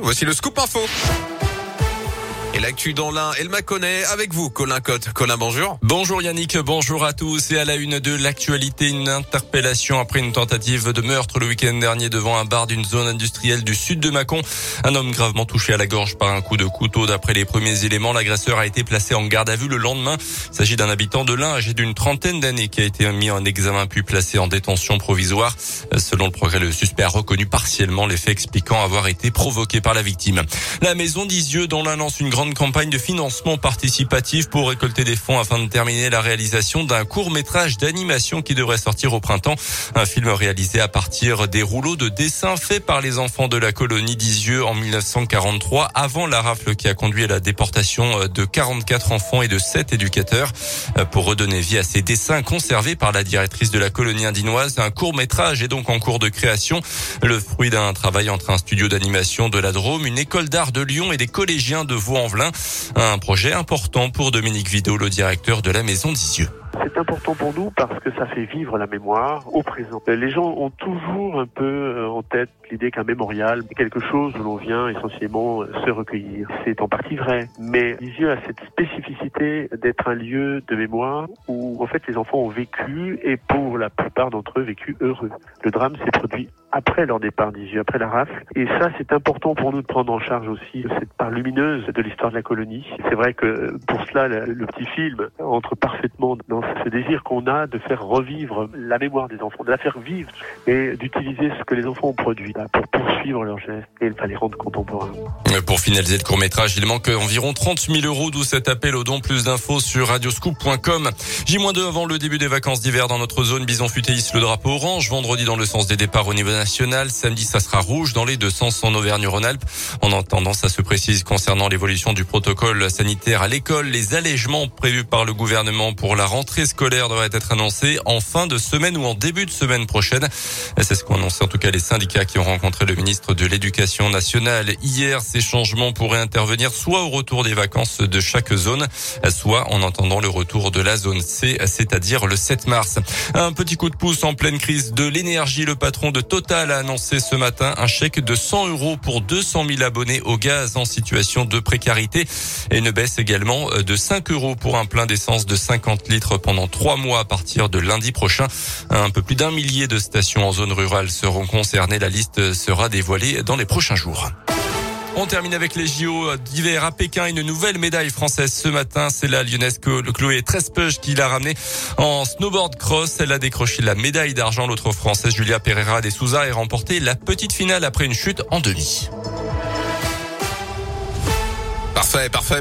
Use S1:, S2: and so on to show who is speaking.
S1: voici le scoop info. Et l'actu dans l'un, elle m'a connaît avec vous, Colin Cotte. Colin, bonjour.
S2: Bonjour Yannick, bonjour à tous. Et à la une de l'actualité, une interpellation après une tentative de meurtre le week-end dernier devant un bar d'une zone industrielle du sud de Mâcon. Un homme gravement touché à la gorge par un coup de couteau. D'après les premiers éléments, l'agresseur a été placé en garde à vue le lendemain. Il s'agit d'un habitant de l'Ain âgé d'une trentaine d'années qui a été mis en examen puis placé en détention provisoire. Selon le progrès, le suspect a reconnu partiellement les faits expliquant avoir été provoqué par la victime. La maison d'Isieux, dont l'Ain lance une grande campagne de financement participatif pour récolter des fonds afin de terminer la réalisation d'un court métrage d'animation qui devrait sortir au printemps. Un film réalisé à partir des rouleaux de dessins faits par les enfants de la colonie d'Isieux en 1943 avant la rafle qui a conduit à la déportation de 44 enfants et de 7 éducateurs. Pour redonner vie à ces dessins conservés par la directrice de la colonie indinoise, un court métrage est donc en cours de création. Le fruit d'un travail entre un studio d'animation de la Drôme, une école d'art de Lyon et des collégiens de Vaux-en-Velin. Un projet important pour Dominique Vidot, le directeur de la Maison d'Isieux.
S3: C'est important pour nous parce que ça fait vivre la mémoire au présent. Les gens ont toujours un peu euh, en tête l'idée qu'un mémorial est quelque chose où l'on vient essentiellement euh, se recueillir. C'est en partie vrai, mais Lisieux a cette spécificité d'être un lieu de mémoire où en fait les enfants ont vécu et pour la plupart d'entre eux vécu heureux. Le drame s'est produit après leur départ d'Isieux, après la rafle. Et ça, c'est important pour nous de prendre en charge aussi cette part lumineuse de l'histoire de la colonie. C'est vrai que pour cela, le, petit film entre parfaitement dans ce désir qu'on a de faire revivre la mémoire des enfants, de la faire vivre et d'utiliser ce que les enfants ont produit pour poursuivre leurs gestes et les rendre contemporains.
S2: Pour finaliser le court métrage, il manque environ 30 000 euros, d'où cet appel au don. Plus d'infos sur radioscoop.com. J-2 avant le début des vacances d'hiver dans notre zone. Bison futéis le drapeau orange. Vendredi dans le sens des départs au niveau national. Samedi, ça sera rouge dans les deux sens en Auvergne-Rhône-Alpes. En entendant, ça se précise concernant l'évolution du protocole sanitaire à l'école. Les allègements prévus par le gouvernement pour la rentrée scolaire devraient être annoncés en fin de semaine ou en début de semaine prochaine. C'est ce qu'ont annoncé en tout cas les syndicats qui ont rencontré le ministre de l'Éducation nationale hier. Ces changements pourraient intervenir soit au retour des vacances de chaque zone, soit en entendant le retour de la zone C, c'est-à-dire le 7 mars. Un petit coup de pouce en pleine crise de l'énergie. Le patron de Total a annoncé ce matin un chèque de 100 euros pour 200 000 abonnés au gaz en situation de précarité et une baisse également de 5 euros pour un plein d'essence de 50 litres pendant trois mois à partir de lundi prochain. Un peu plus d'un millier de stations en zone rurale seront concernées. La liste sera dévoilée dans les prochains jours. On termine avec les JO d'hiver à Pékin. Une nouvelle médaille française ce matin. C'est la lyonnaise Chloé Trespeuch qui l'a ramenée en snowboard cross. Elle a décroché la médaille d'argent. L'autre française, Julia Pereira de Souza, a remporté la petite finale après une chute en demi.
S1: Parfait, parfait.